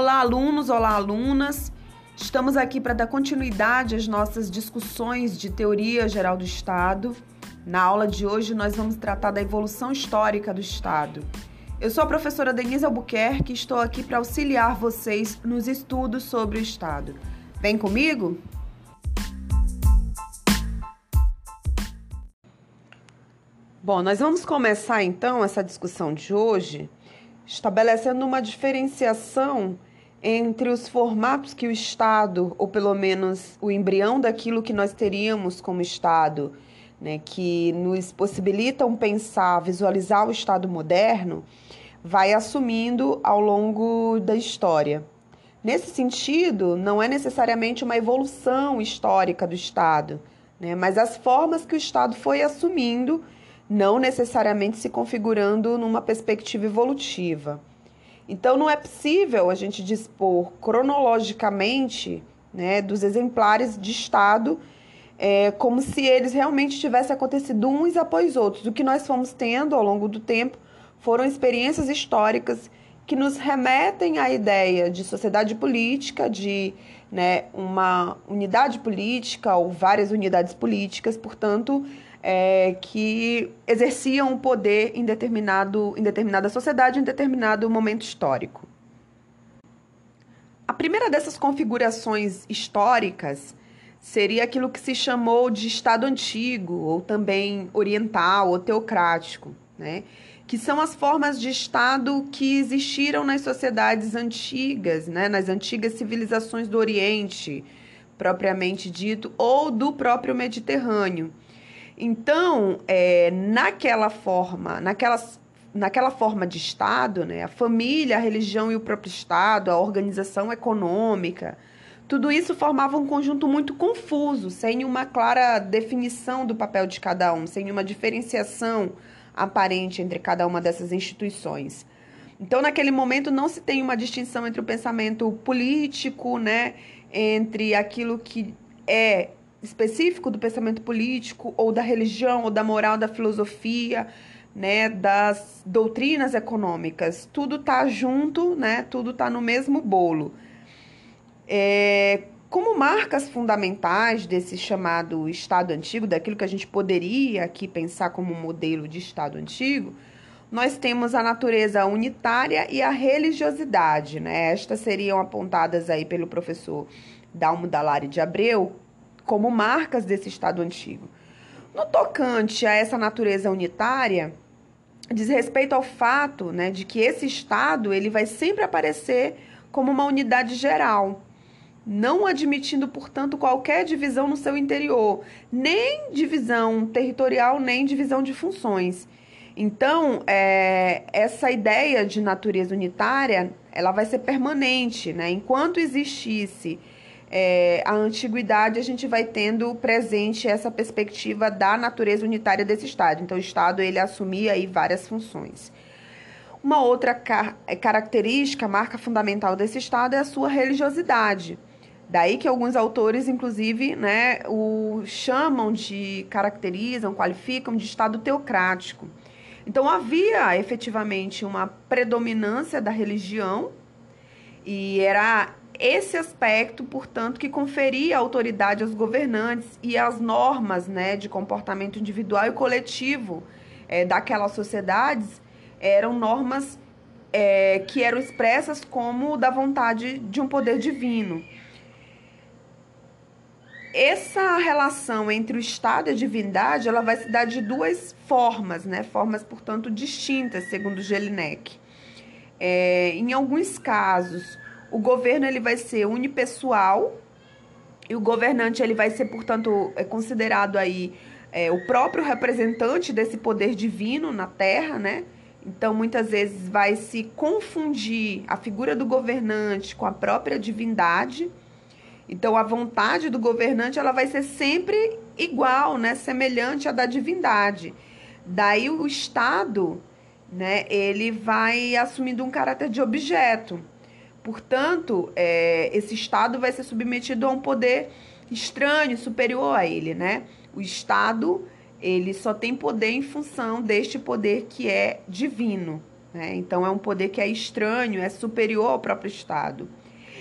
Olá, alunos, olá, alunas. Estamos aqui para dar continuidade às nossas discussões de teoria geral do Estado. Na aula de hoje, nós vamos tratar da evolução histórica do Estado. Eu sou a professora Denise Albuquerque e estou aqui para auxiliar vocês nos estudos sobre o Estado. Vem comigo? Bom, nós vamos começar então essa discussão de hoje estabelecendo uma diferenciação entre os formatos que o Estado, ou pelo menos o embrião daquilo que nós teríamos como Estado, né, que nos possibilitam pensar, visualizar o Estado moderno, vai assumindo ao longo da história. Nesse sentido, não é necessariamente uma evolução histórica do Estado, né, mas as formas que o Estado foi assumindo não necessariamente se configurando numa perspectiva evolutiva. Então, não é possível a gente dispor cronologicamente né, dos exemplares de Estado é, como se eles realmente tivessem acontecido uns após outros. O que nós fomos tendo ao longo do tempo foram experiências históricas que nos remetem à ideia de sociedade política, de né, uma unidade política ou várias unidades políticas, portanto, é, que exerciam o poder em, determinado, em determinada sociedade, em determinado momento histórico. A primeira dessas configurações históricas seria aquilo que se chamou de Estado antigo, ou também oriental ou teocrático, né? que são as formas de Estado que existiram nas sociedades antigas, né? nas antigas civilizações do Oriente, propriamente dito, ou do próprio Mediterrâneo. Então, é, naquela forma, naquelas, naquela forma de Estado, né, a família, a religião e o próprio Estado, a organização econômica, tudo isso formava um conjunto muito confuso, sem uma clara definição do papel de cada um, sem uma diferenciação aparente entre cada uma dessas instituições. Então, naquele momento, não se tem uma distinção entre o pensamento político, né, entre aquilo que é específico do pensamento político, ou da religião, ou da moral, da filosofia, né, das doutrinas econômicas. Tudo está junto, né, tudo está no mesmo bolo. É, como marcas fundamentais desse chamado Estado antigo, daquilo que a gente poderia aqui pensar como um modelo de Estado antigo, nós temos a natureza unitária e a religiosidade. Né? Estas seriam apontadas aí pelo professor Dalmo Dallari de Abreu como marcas desse Estado antigo. No tocante a essa natureza unitária, diz respeito ao fato né, de que esse Estado ele vai sempre aparecer como uma unidade geral, não admitindo, portanto, qualquer divisão no seu interior, nem divisão territorial, nem divisão de funções. Então, é, essa ideia de natureza unitária, ela vai ser permanente, né? Enquanto existisse é, a antiguidade, a gente vai tendo presente essa perspectiva da natureza unitária desse Estado. Então, o Estado ele assumia aí várias funções. Uma outra car é, característica, marca fundamental desse Estado é a sua religiosidade. Daí que alguns autores, inclusive, né, o chamam de, caracterizam, qualificam de Estado teocrático. Então, havia efetivamente uma predominância da religião e era esse aspecto, portanto, que conferia autoridade aos governantes e às normas né, de comportamento individual e coletivo é, daquelas sociedades eram normas é, que eram expressas como da vontade de um poder divino. Essa relação entre o Estado e a divindade, ela vai se dar de duas formas, né? Formas, portanto, distintas, segundo Jelinek. É, em alguns casos, o governo ele vai ser unipessoal e o governante ele vai ser, portanto, é considerado aí é, o próprio representante desse poder divino na Terra, né? Então, muitas vezes vai se confundir a figura do governante com a própria divindade. Então, a vontade do governante ela vai ser sempre igual, né? Semelhante à da divindade. Daí o Estado, né? Ele vai assumindo um caráter de objeto. Portanto, é, esse Estado vai ser submetido a um poder estranho, superior a ele, né? O Estado, ele só tem poder em função deste poder que é divino, Né? Então, é um poder que é estranho, é superior ao próprio Estado.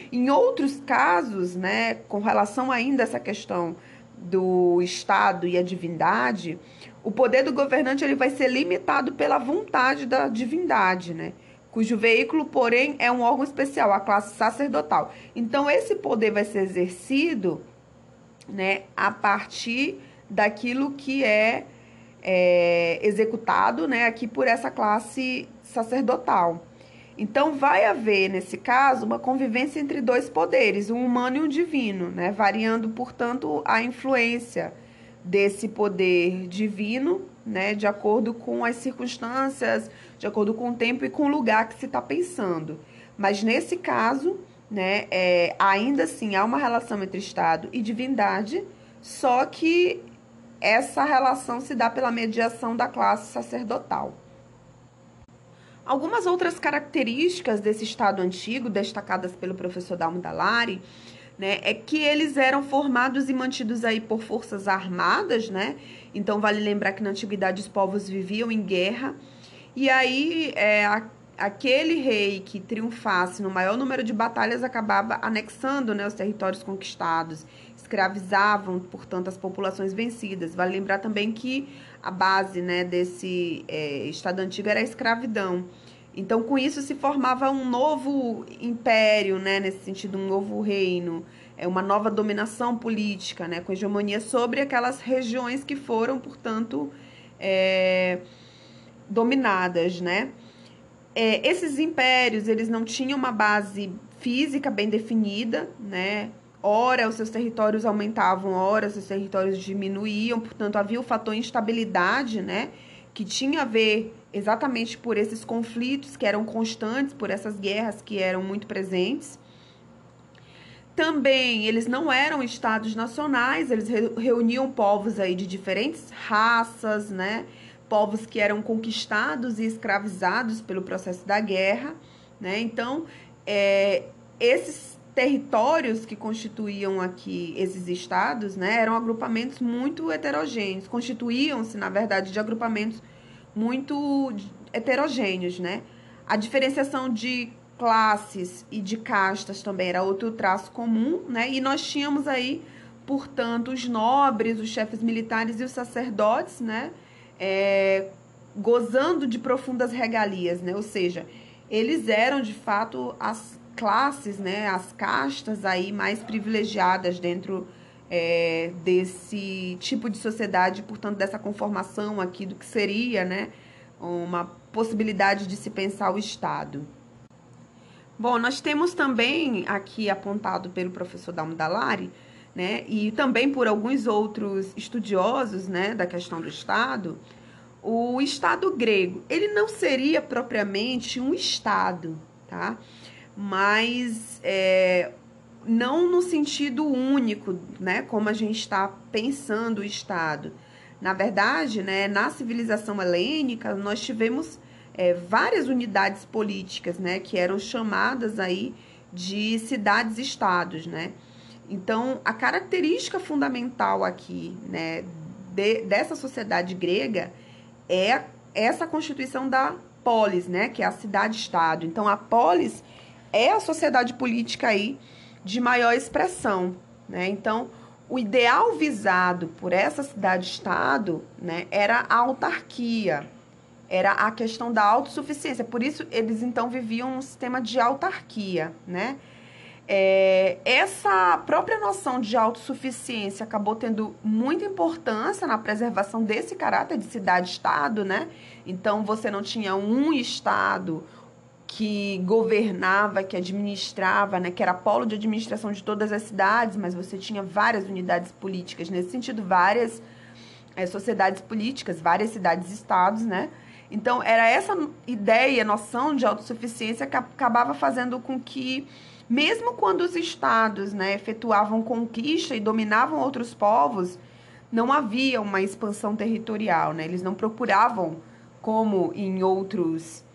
Em outros casos, né, com relação ainda a essa questão do Estado e a divindade, o poder do governante ele vai ser limitado pela vontade da divindade, né? Cujo veículo, porém, é um órgão especial, a classe sacerdotal. Então, esse poder vai ser exercido né, a partir daquilo que é, é executado né, aqui por essa classe sacerdotal. Então, vai haver, nesse caso, uma convivência entre dois poderes, um humano e um divino, né? variando, portanto, a influência desse poder divino, né? de acordo com as circunstâncias, de acordo com o tempo e com o lugar que se está pensando. Mas, nesse caso, né, é, ainda assim há uma relação entre Estado e divindade, só que essa relação se dá pela mediação da classe sacerdotal. Algumas outras características desse Estado antigo, destacadas pelo professor Dalmo Dallari, né, é que eles eram formados e mantidos aí por forças armadas, né? Então vale lembrar que na antiguidade os povos viviam em guerra. E aí é, a, aquele rei que triunfasse no maior número de batalhas acabava anexando né, os territórios conquistados, escravizavam, portanto, as populações vencidas. Vale lembrar também que a base né, desse é, Estado antigo era a escravidão. Então, com isso, se formava um novo império, né, nesse sentido, um novo reino, é uma nova dominação política, né, com hegemonia sobre aquelas regiões que foram, portanto, é, dominadas, né. É, esses impérios, eles não tinham uma base física bem definida, né, ora os seus territórios aumentavam, ora os seus territórios diminuíam, portanto havia o fator instabilidade, né, que tinha a ver exatamente por esses conflitos que eram constantes, por essas guerras que eram muito presentes. Também eles não eram estados nacionais, eles reuniam povos aí de diferentes raças, né? Povos que eram conquistados e escravizados pelo processo da guerra, né? Então, é, esses territórios que constituíam aqui esses estados, né, eram agrupamentos muito heterogêneos, constituíam-se, na verdade, de agrupamentos muito heterogêneos, né? A diferenciação de classes e de castas também era outro traço comum, né? E nós tínhamos aí, portanto, os nobres, os chefes militares e os sacerdotes, né? É, gozando de profundas regalias, né? Ou seja, eles eram de fato as classes, né, as castas aí mais privilegiadas dentro é, desse tipo de sociedade, portanto, dessa conformação aqui do que seria, né, uma possibilidade de se pensar o Estado. Bom, nós temos também aqui apontado pelo professor Dalmo né, e também por alguns outros estudiosos, né, da questão do Estado, o Estado grego, ele não seria propriamente um Estado, tá? mas é, não no sentido único, né, como a gente está pensando o Estado. Na verdade, né, na civilização helênica, nós tivemos é, várias unidades políticas, né, que eram chamadas aí de cidades-estados, né. Então, a característica fundamental aqui, né, de, dessa sociedade grega é essa constituição da polis, né, que é a cidade-estado. Então, a polis é a sociedade política aí de maior expressão, né? Então, o ideal visado por essa cidade-estado, né, era a autarquia, era a questão da autossuficiência. Por isso, eles então viviam um sistema de autarquia, né? É, essa própria noção de autossuficiência acabou tendo muita importância na preservação desse caráter de cidade-estado, né? Então, você não tinha um estado que governava, que administrava, né, que era polo de administração de todas as cidades, mas você tinha várias unidades políticas, nesse sentido, várias é, sociedades políticas, várias cidades-estados, né? Então, era essa ideia, noção de autossuficiência que acabava fazendo com que, mesmo quando os estados né, efetuavam conquista e dominavam outros povos, não havia uma expansão territorial, né? Eles não procuravam, como em outros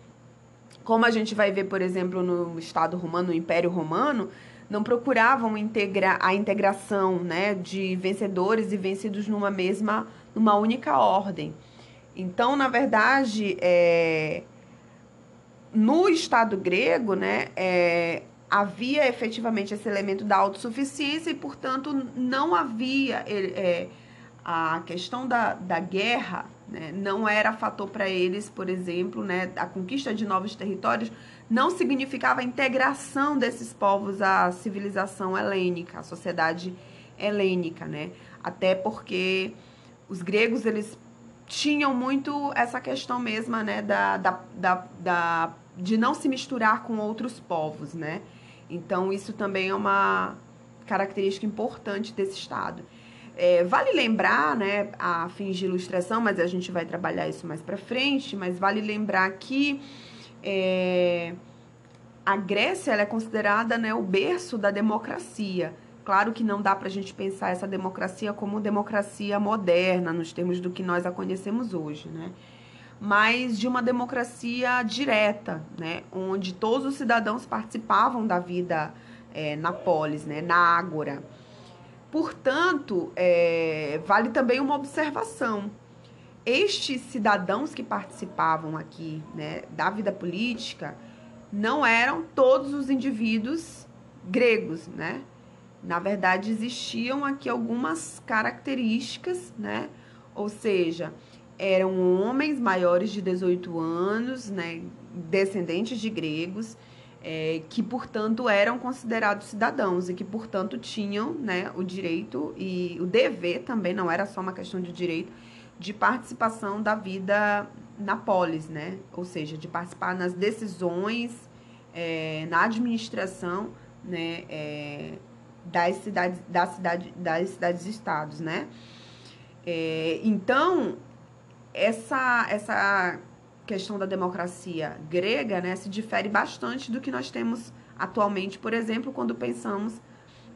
como a gente vai ver, por exemplo, no Estado romano, no Império Romano, não procuravam integrar a integração né, de vencedores e vencidos numa mesma, numa única ordem. Então, na verdade, é, no Estado grego, né, é, havia efetivamente esse elemento da autossuficiência e, portanto, não havia é, a questão da, da guerra, né, não era fator para eles, por exemplo, né, a conquista de novos territórios não significava a integração desses povos à civilização helênica, à sociedade helênica, né? Até porque os gregos eles tinham muito essa questão mesma, né, da, da, da, da, de não se misturar com outros povos, né? Então, isso também é uma característica importante desse Estado. É, vale lembrar, né, a fins de ilustração, mas a gente vai trabalhar isso mais para frente, mas vale lembrar que é, a Grécia é considerada né, o berço da democracia. Claro que não dá para a gente pensar essa democracia como democracia moderna, nos termos do que nós a conhecemos hoje, né? Mas de uma democracia direta, né? Onde todos os cidadãos participavam da vida é, na polis, né? Na ágora. Portanto, é, vale também uma observação. Estes cidadãos que participavam aqui né, da vida política não eram todos os indivíduos gregos, né? Na verdade, existiam aqui algumas características, né? Ou seja, eram homens maiores de 18 anos, né? Descendentes de gregos, é, que, portanto, eram considerados cidadãos e que, portanto, tinham né, o direito e o dever também, não era só uma questão de direito, de participação da vida na polis, né? Ou seja, de participar nas decisões, é, na administração, né? É, das cidades, da cidade, das cidades estados, né? É, então, essa, essa questão da democracia grega, né, se difere bastante do que nós temos atualmente, por exemplo, quando pensamos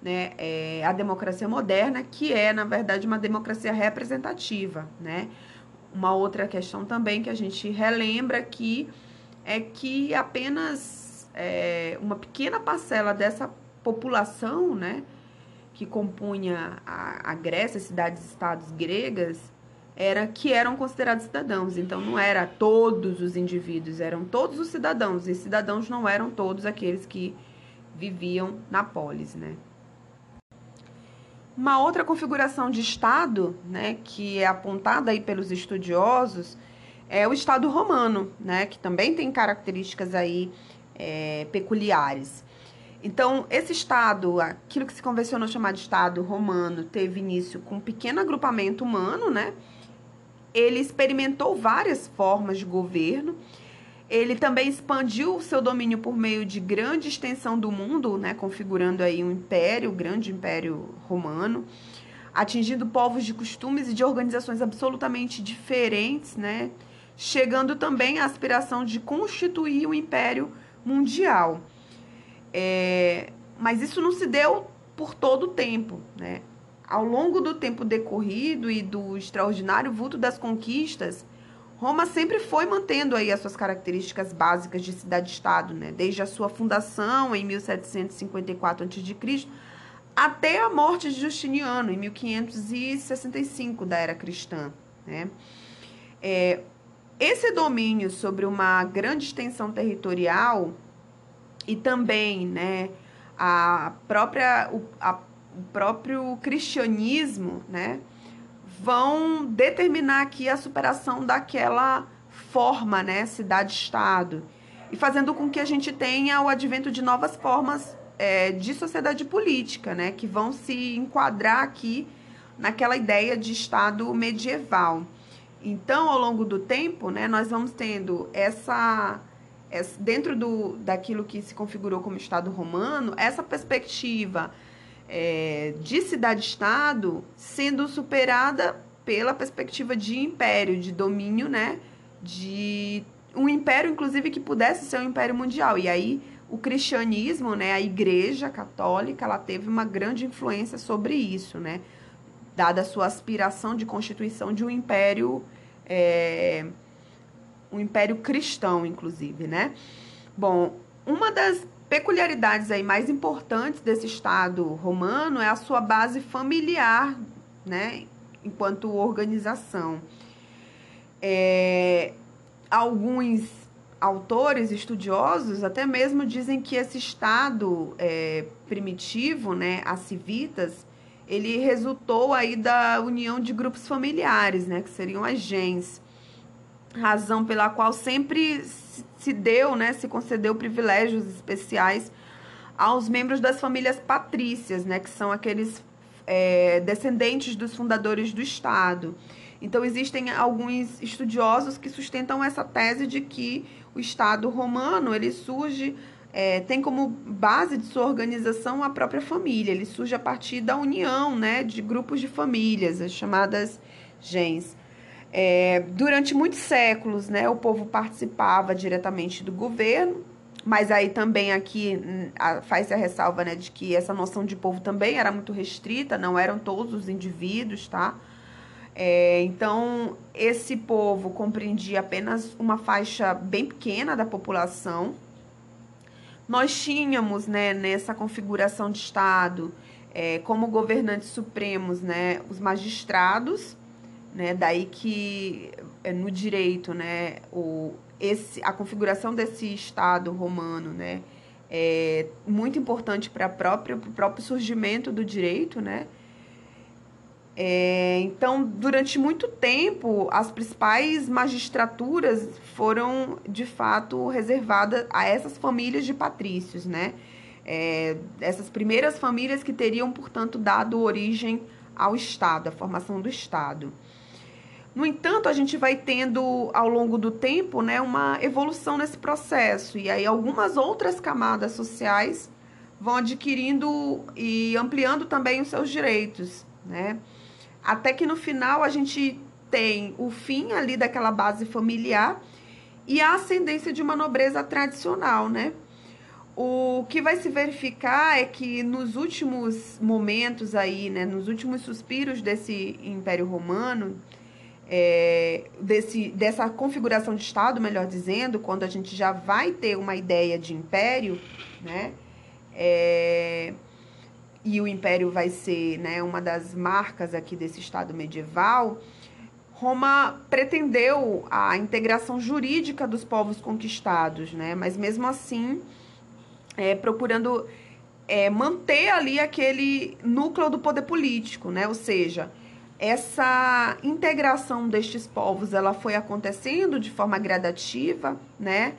né, é, a democracia moderna, que é, na verdade, uma democracia representativa, né? Uma outra questão também que a gente relembra aqui é que apenas é, uma pequena parcela dessa população, né, que compunha a, a Grécia, cidades-estados gregas, era que eram considerados cidadãos. Então não era todos os indivíduos, eram todos os cidadãos. E cidadãos não eram todos aqueles que viviam na polis, né? Uma outra configuração de Estado, né, que é apontada aí pelos estudiosos, é o Estado romano, né, que também tem características aí é, peculiares. Então, esse Estado, aquilo que se convencionou chamar de Estado romano, teve início com um pequeno agrupamento humano, né? Ele experimentou várias formas de governo. Ele também expandiu o seu domínio por meio de grande extensão do mundo, né? Configurando aí um império, o grande império romano, atingindo povos de costumes e de organizações absolutamente diferentes, né? Chegando também à aspiração de constituir um império mundial. É, mas isso não se deu por todo o tempo, né? Ao longo do tempo decorrido e do extraordinário vulto das conquistas, Roma sempre foi mantendo aí as suas características básicas de cidade-estado, né? Desde a sua fundação em 1754 a.C. até a morte de Justiniano em 1565 da era cristã, né? É, esse domínio sobre uma grande extensão territorial e também né, a própria, a, o próprio cristianismo né, vão determinar aqui a superação daquela forma, né, cidade-estado, e fazendo com que a gente tenha o advento de novas formas é, de sociedade política, né, que vão se enquadrar aqui naquela ideia de Estado medieval. Então, ao longo do tempo, né, nós vamos tendo essa dentro do, daquilo que se configurou como Estado romano, essa perspectiva é, de cidade-estado sendo superada pela perspectiva de império, de domínio, né? De um império, inclusive, que pudesse ser um império mundial. E aí o cristianismo, né, a igreja católica, ela teve uma grande influência sobre isso, né? Dada a sua aspiração de constituição de um império é, um império cristão, inclusive, né? Bom, uma das peculiaridades aí mais importantes desse Estado romano é a sua base familiar, né? Enquanto organização. É, alguns autores estudiosos até mesmo dizem que esse estado é, primitivo, né, as civitas, ele resultou aí da união de grupos familiares, né, que seriam as gens, razão pela qual sempre se deu, né, se concedeu privilégios especiais aos membros das famílias patrícias, né, que são aqueles é, descendentes dos fundadores do Estado. Então, existem alguns estudiosos que sustentam essa tese de que o Estado romano ele surge, é, tem como base de sua organização a própria família. Ele surge a partir da união né, de grupos de famílias, as chamadas gens. É, durante muitos séculos, né, o povo participava diretamente do governo, mas aí também aqui hum, faz-se a ressalva né, de que essa noção de povo também era muito restrita, não eram todos os indivíduos, tá? É, então, esse povo compreendia apenas uma faixa bem pequena da população. Nós tínhamos, né, nessa configuração de Estado, é, como governantes supremos, né, os magistrados, né, daí que é, no direito, né, o, esse, a configuração desse Estado romano, né, é muito importante para o próprio surgimento do direito, né, é, então, durante muito tempo, as principais magistraturas foram, de fato, reservadas a essas famílias de patrícios, né? É, essas primeiras famílias que teriam, portanto, dado origem ao Estado, à formação do Estado. No entanto, a gente vai tendo, ao longo do tempo, né, uma evolução nesse processo, e aí algumas outras camadas sociais vão adquirindo e ampliando também os seus direitos, né? Até que no final a gente tem o fim ali daquela base familiar e a ascendência de uma nobreza tradicional, né? O que vai se verificar é que nos últimos momentos aí, né, nos últimos suspiros desse Império Romano, é, desse, dessa configuração de Estado, melhor dizendo, quando a gente já vai ter uma ideia de império, né, é, e o império vai ser né, uma das marcas aqui desse Estado medieval, Roma pretendeu a integração jurídica dos povos conquistados, né? mas mesmo assim é, procurando é, manter ali aquele núcleo do poder político, né? ou seja, essa integração destes povos ela foi acontecendo de forma gradativa, né?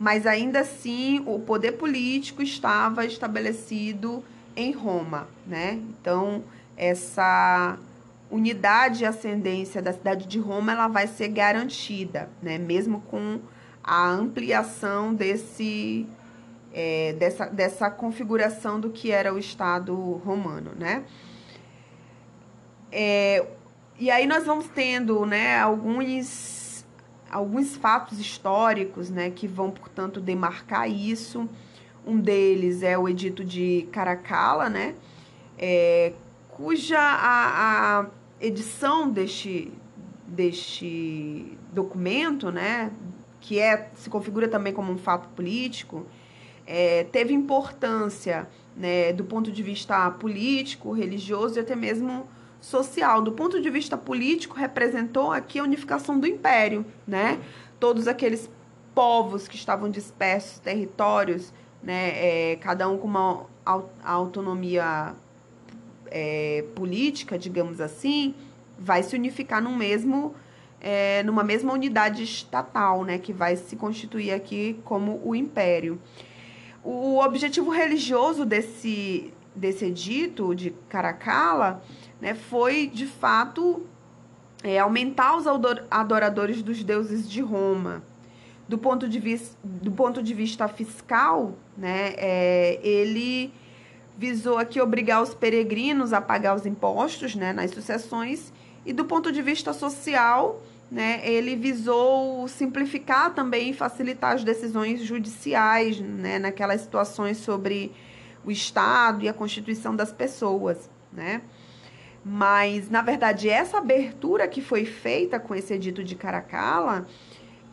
mas ainda assim o poder político estava estabelecido em Roma, né? Então, essa unidade e ascendência da cidade de Roma, ela vai ser garantida, né? Mesmo com a ampliação desse, é, dessa, dessa configuração do que era o Estado romano, né? É, e aí nós vamos tendo, né, alguns, alguns fatos históricos, né, que vão, portanto, demarcar isso. Um deles é o Edito de Caracalla, né? É, cuja a, a edição deste, deste documento, né, que é, se configura também como um fato político, é, teve importância né, do ponto de vista político, religioso e até mesmo social. Do ponto de vista político, representou aqui a unificação do império, né? Todos aqueles povos que estavam dispersos, territórios né, é, cada um com uma autonomia é, política, digamos assim, vai se unificar num mesmo, é, numa mesma unidade estatal, né, que vai se constituir aqui como o império. O objetivo religioso desse, desse edito de Caracalla né, foi, de fato, é, aumentar os adoradores dos deuses de Roma, do ponto de vista, do ponto de vista fiscal, né, é, ele visou aqui obrigar os peregrinos a pagar os impostos né, nas sucessões, e do ponto de vista social, né, ele visou simplificar também e facilitar as decisões judiciais né, naquelas situações sobre o Estado e a constituição das pessoas. Né? Mas, na verdade, essa abertura que foi feita com esse edito de Caracalla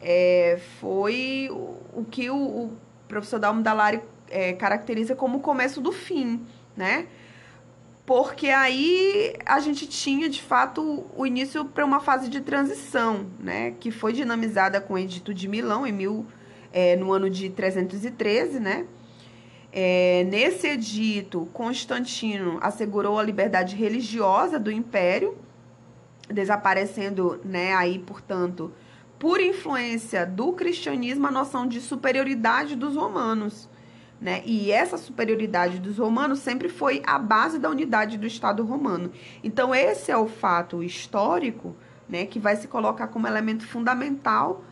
é, foi o, que o, o professor Dalmo Dallari é, caracteriza como o começo do fim, né? Porque aí a gente tinha, de fato, o início para uma fase de transição, né? Que foi dinamizada com o Edito de Milão em 1000, é, no ano de 313, né? É, nesse edito, Constantino assegurou a liberdade religiosa do império, desaparecendo, né, aí, portanto, por influência do cristianismo, a noção de superioridade dos romanos. Né? E essa superioridade dos romanos sempre foi a base da unidade do Estado romano. Então, esse é o fato histórico né, que vai se colocar como elemento fundamental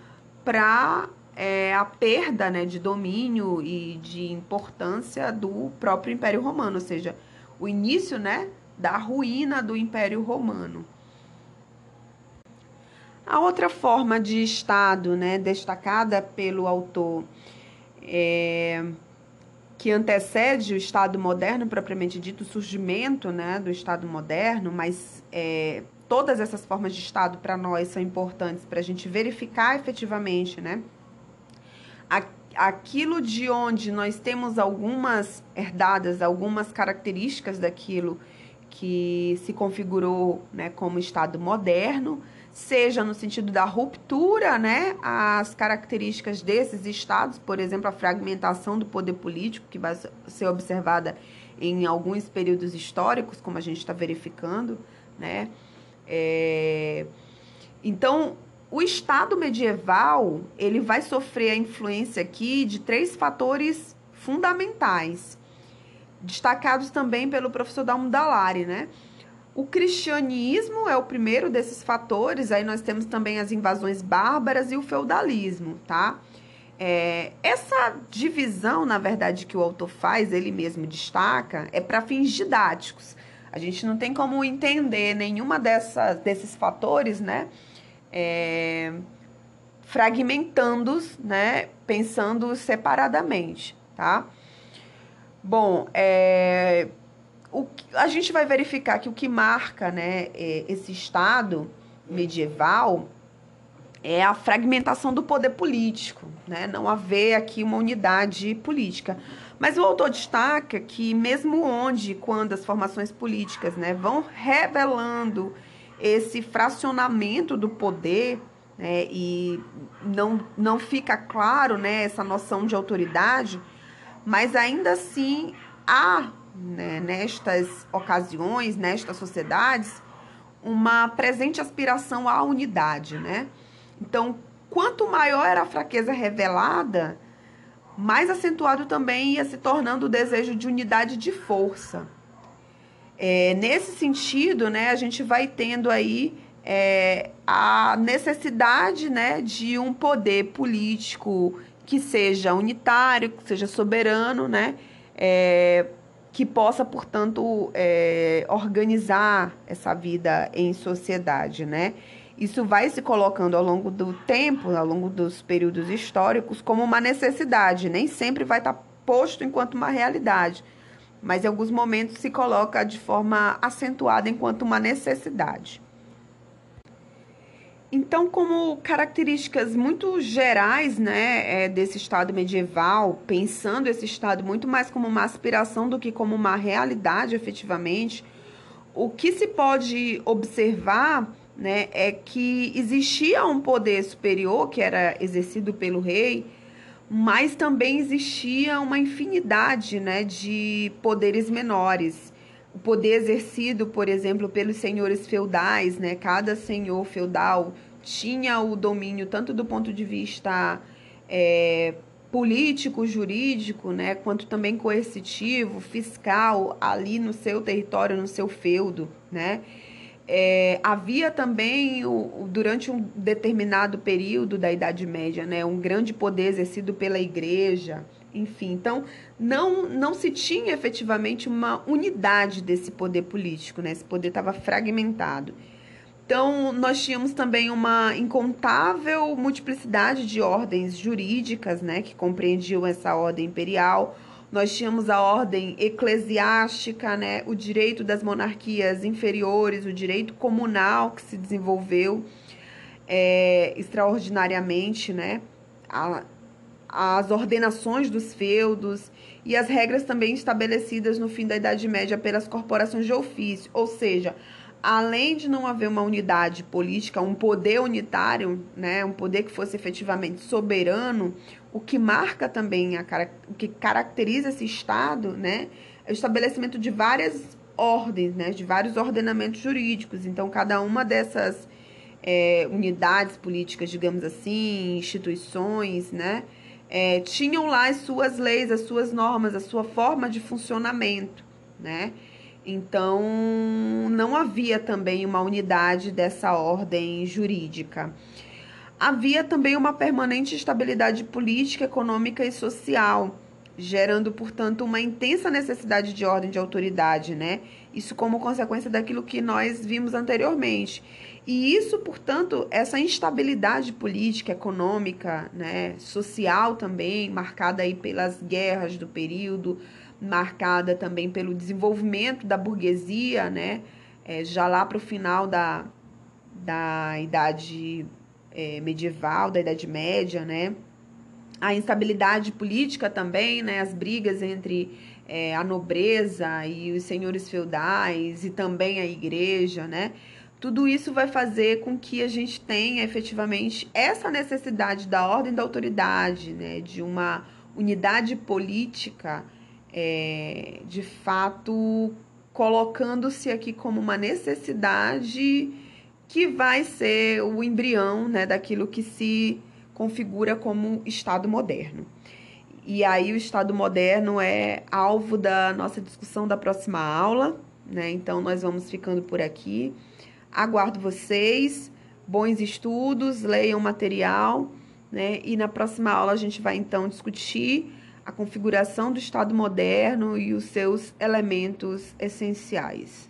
para é, a perda né, de domínio e de importância do próprio Império Romano, ou seja, o início né, da ruína do Império Romano. A outra forma de Estado né, destacada pelo autor é, que antecede o Estado moderno, propriamente dito, o surgimento né, do Estado moderno, mas é, todas essas formas de Estado para nós são importantes para a gente verificar efetivamente né, aquilo de onde nós temos algumas herdadas, algumas características daquilo que se configurou né, como Estado moderno, seja no sentido da ruptura, né, as características desses estados, por exemplo, a fragmentação do poder político, que vai ser observada em alguns períodos históricos, como a gente está verificando, né. É... Então, o Estado medieval, ele vai sofrer a influência aqui de três fatores fundamentais, destacados também pelo professor Dalmo Dallari, né? O cristianismo é o primeiro desses fatores, aí nós temos também as invasões bárbaras e o feudalismo, tá? É, essa divisão, na verdade, que o autor faz, ele mesmo destaca, é para fins didáticos. A gente não tem como entender nenhuma dessas, desses fatores, né? É, fragmentando, né? Pensando separadamente, tá? Bom, é, o, a gente vai verificar que o que marca né, é, esse Estado medieval é a fragmentação do poder político, né? não haver aqui uma unidade política. Mas o autor destaca que mesmo onde, quando as formações políticas né, vão revelando esse fracionamento do poder, né, e não, não fica claro né, essa noção de autoridade, mas ainda assim há né, nestas ocasiões, nestas sociedades, uma presente aspiração à unidade, né? Então, quanto maior era a fraqueza revelada, mais acentuado também ia se tornando o desejo de unidade de força. É, nesse sentido, né, a gente vai tendo aí é, a necessidade né, de um poder político que seja unitário, que seja soberano, né, é, que possa, portanto, é, organizar essa vida em sociedade, né? Isso vai se colocando ao longo do tempo, ao longo dos períodos históricos, como uma necessidade, nem sempre vai estar posto enquanto uma realidade, mas em alguns momentos se coloca de forma acentuada enquanto uma necessidade. Então, como características muito gerais né, é, desse Estado medieval, pensando esse Estado muito mais como uma aspiração do que como uma realidade efetivamente, o que se pode observar né, é que existia um poder superior que era exercido pelo rei, mas também existia uma infinidade né, de poderes menores. O poder exercido, por exemplo, pelos senhores feudais, né? Cada senhor feudal tinha o domínio tanto do ponto de vista é, político, jurídico, né, quanto também coercitivo, fiscal, ali no seu território, no seu feudo, né. É, havia também, o, durante um determinado período da Idade Média, né, um grande poder exercido pela igreja, enfim. Então, não, não se tinha efetivamente uma unidade desse poder político, né, esse poder estava fragmentado. Então, nós tínhamos também uma incontável multiplicidade de ordens jurídicas, né, que compreendiam essa ordem imperial. Nós tínhamos a ordem eclesiástica, né, o direito das monarquias inferiores, o direito comunal que se desenvolveu é, extraordinariamente, né, a, as ordenações dos feudos e as regras também estabelecidas no fim da Idade Média pelas corporações de ofício, ou seja, além de não haver uma unidade política, um poder unitário, né, um poder que fosse efetivamente soberano, o que marca também, a, o que caracteriza esse Estado, né, é o estabelecimento de várias ordens, né, de vários ordenamentos jurídicos. Então, cada uma dessas é, unidades políticas, digamos assim, instituições, né, é, tinham lá as suas leis, as suas normas, a sua forma de funcionamento, né? Então, não havia também uma unidade dessa ordem jurídica. Havia também uma permanente estabilidade política, econômica e social, gerando, portanto, uma intensa necessidade de ordem de autoridade, né? Isso como consequência daquilo que nós vimos anteriormente. E isso, portanto, essa instabilidade política, econômica, né, social também, marcada aí pelas guerras do período, marcada também pelo desenvolvimento da burguesia, né? É, já lá para o final da, da idade é, medieval, da Idade Média, né? A instabilidade política também, né? As brigas entre é, a nobreza e os senhores feudais e também a igreja, né? Tudo isso vai fazer com que a gente tenha efetivamente essa necessidade da ordem da autoridade, né? De uma unidade política é, de fato colocando-se aqui como uma necessidade que vai ser o embrião né, daquilo que se configura como Estado moderno. E aí o Estado moderno é alvo da nossa discussão da próxima aula, né? Então nós vamos ficando por aqui. Aguardo vocês, bons estudos, leiam o material, né? E na próxima aula a gente vai então discutir a configuração do Estado moderno e os seus elementos essenciais.